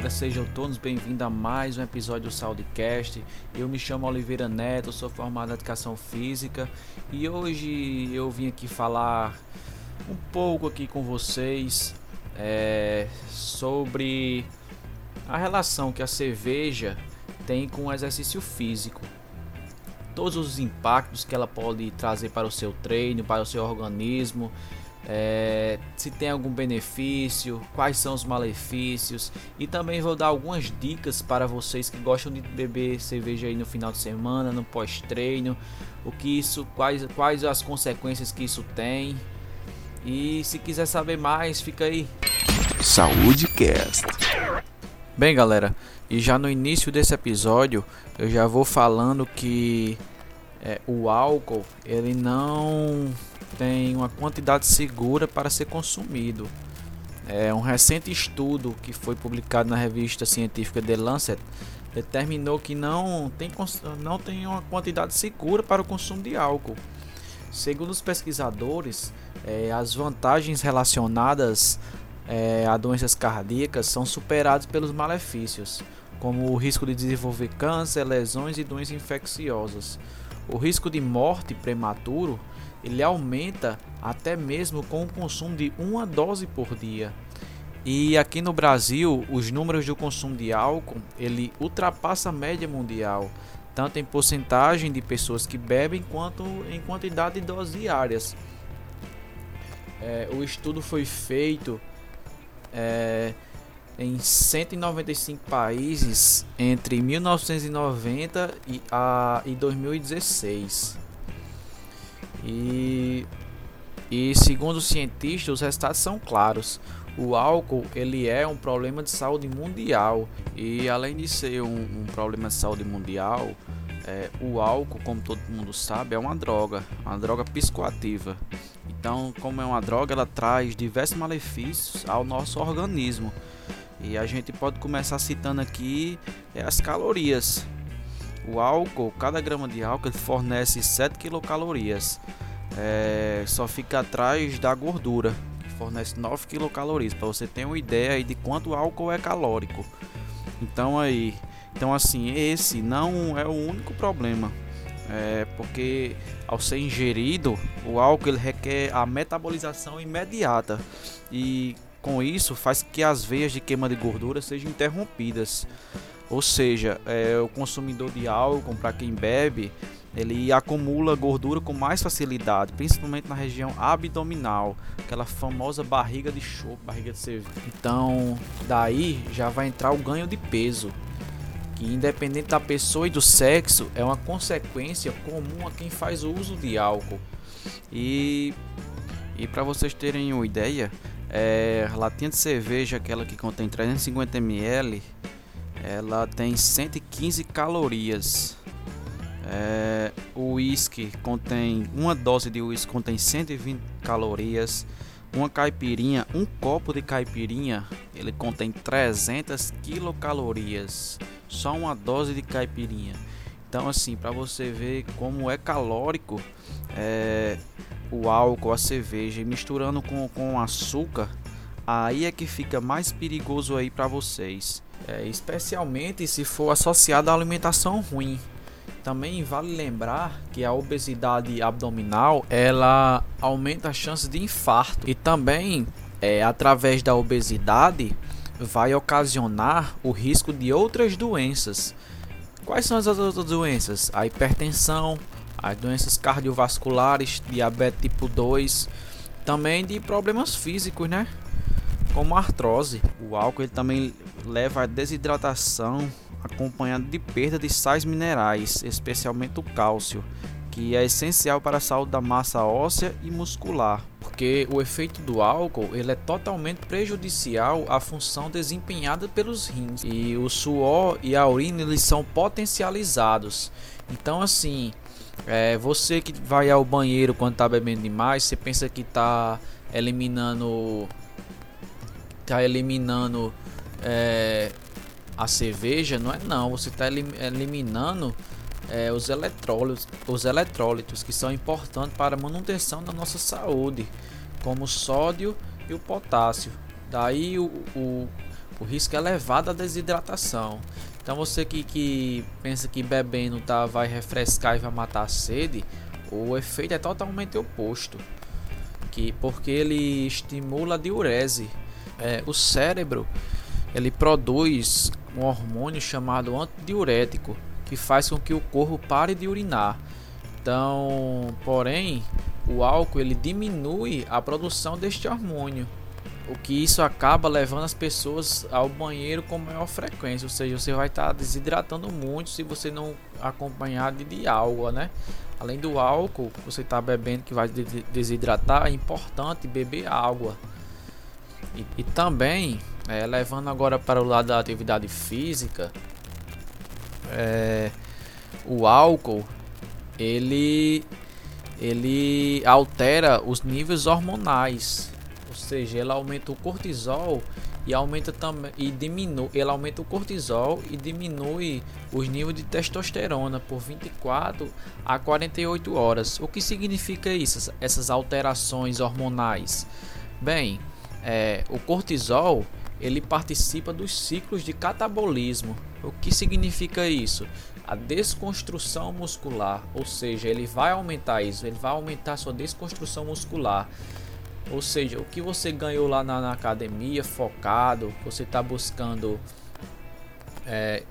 galera, sejam todos bem-vindos a mais um episódio do Saudicast. Eu me chamo Oliveira Neto, sou formado em Educação Física e hoje eu vim aqui falar um pouco aqui com vocês é, sobre a relação que a cerveja tem com o exercício físico. Todos os impactos que ela pode trazer para o seu treino, para o seu organismo, é, se tem algum benefício, quais são os malefícios e também vou dar algumas dicas para vocês que gostam de beber cerveja aí no final de semana, no pós-treino, o que isso, quais, quais as consequências que isso tem. E se quiser saber mais, fica aí. Saúde Cast. Bem, galera, e já no início desse episódio eu já vou falando que é, o álcool ele não tem uma quantidade segura para ser consumido. É, um recente estudo que foi publicado na revista científica The Lancet determinou que não tem, não tem uma quantidade segura para o consumo de álcool. Segundo os pesquisadores, é, as vantagens relacionadas é, a doenças cardíacas são superadas pelos malefícios, como o risco de desenvolver câncer, lesões e doenças infecciosas. O risco de morte prematuro ele aumenta até mesmo com o consumo de uma dose por dia. E aqui no Brasil, os números do consumo de álcool, ele ultrapassa a média mundial, tanto em porcentagem de pessoas que bebem quanto em quantidade de doses diárias. É, o estudo foi feito é, em 195 países entre 1990 e, a, e 2016. E, e segundo os cientistas, os resultados são claros. O álcool ele é um problema de saúde mundial e além de ser um, um problema de saúde mundial, é, o álcool, como todo mundo sabe, é uma droga, uma droga psicoativa. Então, como é uma droga, ela traz diversos malefícios ao nosso organismo. E a gente pode começar citando aqui é, as calorias. O álcool, cada grama de álcool fornece 7 quilocalorias. É, só fica atrás da gordura, que fornece 9 quilocalorias, para você ter uma ideia aí de quanto álcool é calórico. Então aí, então assim, esse não é o único problema. É porque ao ser ingerido, o álcool ele requer a metabolização imediata e com isso faz que as veias de queima de gordura sejam interrompidas. Ou seja, é, o consumidor de álcool, para quem bebe, ele acumula gordura com mais facilidade, principalmente na região abdominal, aquela famosa barriga de chope, barriga de cerveja. Então, daí já vai entrar o ganho de peso, que independente da pessoa e do sexo, é uma consequência comum a quem faz uso de álcool. E e para vocês terem uma ideia, é, latinha de cerveja, aquela que contém 350 ml, ela tem 115 calorias. É, o whisky contém uma dose de whisky contém 120 calorias. Uma caipirinha, um copo de caipirinha, ele contém 300 quilocalorias. Só uma dose de caipirinha. Então assim, para você ver como é calórico é, o álcool, a cerveja, e misturando com, com açúcar, aí é que fica mais perigoso aí para vocês é, especialmente se for associado à alimentação ruim. Também vale lembrar que a obesidade abdominal ela aumenta as chances de infarto e também é, através da obesidade vai ocasionar o risco de outras doenças. Quais são as outras doenças? A hipertensão, as doenças cardiovasculares, diabetes tipo 2, também de problemas físicos, né? Como artrose. O álcool ele também leva à desidratação acompanhado de perda de sais minerais, especialmente o cálcio, que é essencial para a saúde da massa óssea e muscular. Porque o efeito do álcool ele é totalmente prejudicial à função desempenhada pelos rins e o suor e a urina eles são potencializados. Então assim, é, você que vai ao banheiro quando está bebendo demais, você pensa que está eliminando tá eliminando é, a cerveja, não é não, você está eliminando é, os eletrólitos, os eletrólitos que são importantes para a manutenção da nossa saúde, como o sódio e o potássio. Daí o, o o risco é elevado da desidratação. Então você que, que pensa que bebendo tá, vai refrescar e vai matar a sede, o efeito é totalmente oposto. Que, porque ele estimula a diurese. É, o cérebro ele produz um hormônio chamado antidiurético que faz com que o corpo pare de urinar. Então, porém, o álcool ele diminui a produção deste hormônio, o que isso acaba levando as pessoas ao banheiro com maior frequência, ou seja, você vai estar tá desidratando muito se você não acompanhar de água, né? Além do álcool que você está bebendo que vai desidratar, é importante beber água. E, e também, é, levando agora para o lado da atividade física, é, o álcool ele ele altera os níveis hormonais, ou seja, ele aumenta o cortisol e aumenta também e diminui, ele aumenta o cortisol e diminui os níveis de testosterona por 24 a 48 horas. O que significa isso? Essas alterações hormonais? Bem, é, o cortisol ele participa dos ciclos de catabolismo. O que significa isso? A desconstrução muscular, ou seja, ele vai aumentar isso, ele vai aumentar sua desconstrução muscular. Ou seja, o que você ganhou lá na, na academia, focado, você está buscando é,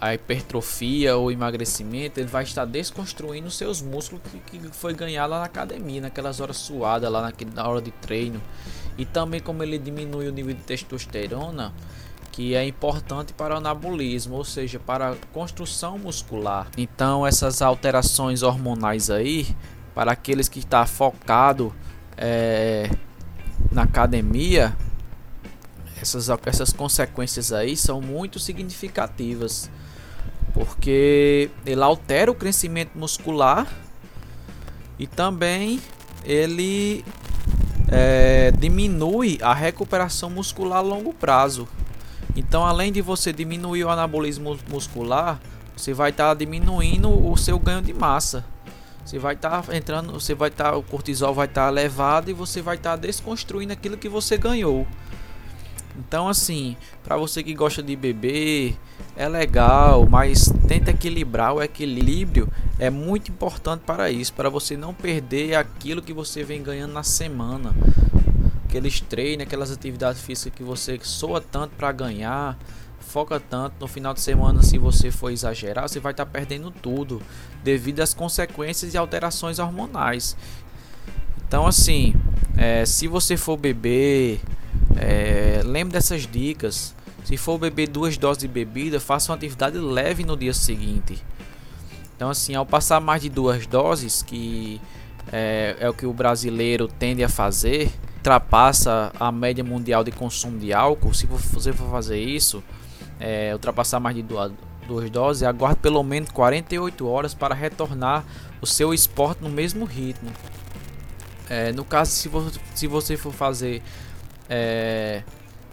a hipertrofia ou emagrecimento, ele vai estar desconstruindo seus músculos que, que foi ganhar lá na academia, naquelas horas suadas, lá na, na hora de treino. E também como ele diminui o nível de testosterona, que é importante para o anabolismo, ou seja, para a construção muscular. Então essas alterações hormonais aí, para aqueles que estão tá focado é, na academia, essas, essas consequências aí são muito significativas, porque ele altera o crescimento muscular e também ele é, diminui a recuperação muscular a longo prazo. Então, além de você diminuir o anabolismo muscular, você vai estar tá diminuindo o seu ganho de massa. Você vai estar tá entrando, você vai estar, tá, o cortisol vai estar tá elevado e você vai estar tá desconstruindo aquilo que você ganhou. Então, assim, para você que gosta de beber, é legal, mas tenta equilibrar. O equilíbrio é muito importante para isso, para você não perder aquilo que você vem ganhando na semana aqueles treinos, aquelas atividades físicas que você soa tanto para ganhar, foca tanto no final de semana, se você for exagerar, você vai estar tá perdendo tudo devido às consequências e alterações hormonais. Então, assim, é, se você for beber, é, lembre dessas dicas. Se for beber duas doses de bebida, faça uma atividade leve no dia seguinte. Então, assim, ao passar mais de duas doses, que é, é o que o brasileiro tende a fazer, ultrapassa a média mundial de consumo de álcool, se você for fazer isso, é, ultrapassar mais de duas, duas doses, aguarde pelo menos 48 horas para retornar o seu esporte no mesmo ritmo. É, no caso, se, se você for fazer é,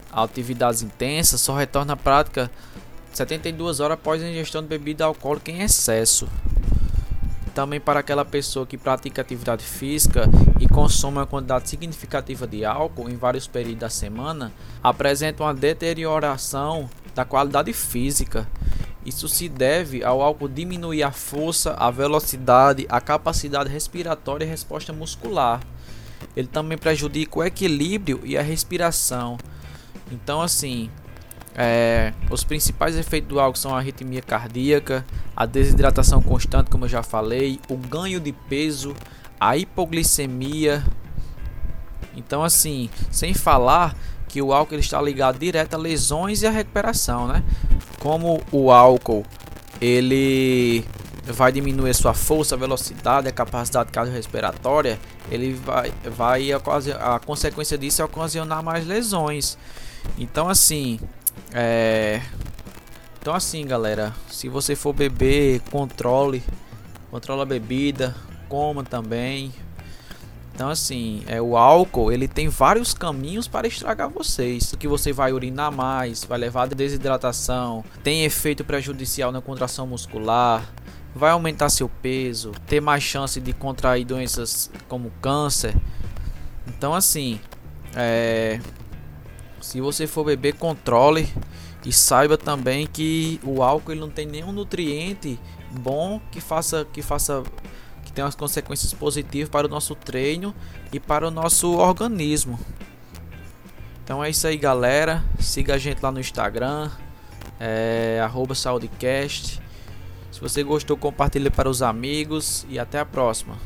atividades intensas, só retorna à prática 72 horas após a ingestão de bebida alcoólica em excesso também para aquela pessoa que pratica atividade física consome uma quantidade significativa de álcool em vários períodos da semana, apresenta uma deterioração da qualidade física. Isso se deve ao álcool diminuir a força, a velocidade, a capacidade respiratória e resposta muscular. Ele também prejudica o equilíbrio e a respiração. Então, assim, é, os principais efeitos do álcool são a arritmia cardíaca, a desidratação constante, como eu já falei, o ganho de peso, a hipoglicemia. Então, assim, sem falar que o álcool está ligado direto a lesões e a recuperação, né? Como o álcool ele vai diminuir sua força, velocidade, a capacidade cardiorrespiratória, ele vai, vai a consequência disso é ocasionar mais lesões. Então, assim, é... Então assim, galera, se você for beber, controle, controla a bebida, coma também. Então assim, é o álcool, ele tem vários caminhos para estragar vocês. Que você vai urinar mais, vai levar a desidratação, tem efeito prejudicial na contração muscular, vai aumentar seu peso, ter mais chance de contrair doenças como câncer. Então assim, é Se você for beber, controle e saiba também que o álcool ele não tem nenhum nutriente bom que faça que faça que tenha as consequências positivas para o nosso treino e para o nosso organismo. Então é isso aí, galera. Siga a gente lá no Instagram, é, @saudecast. Se você gostou, compartilhe para os amigos e até a próxima.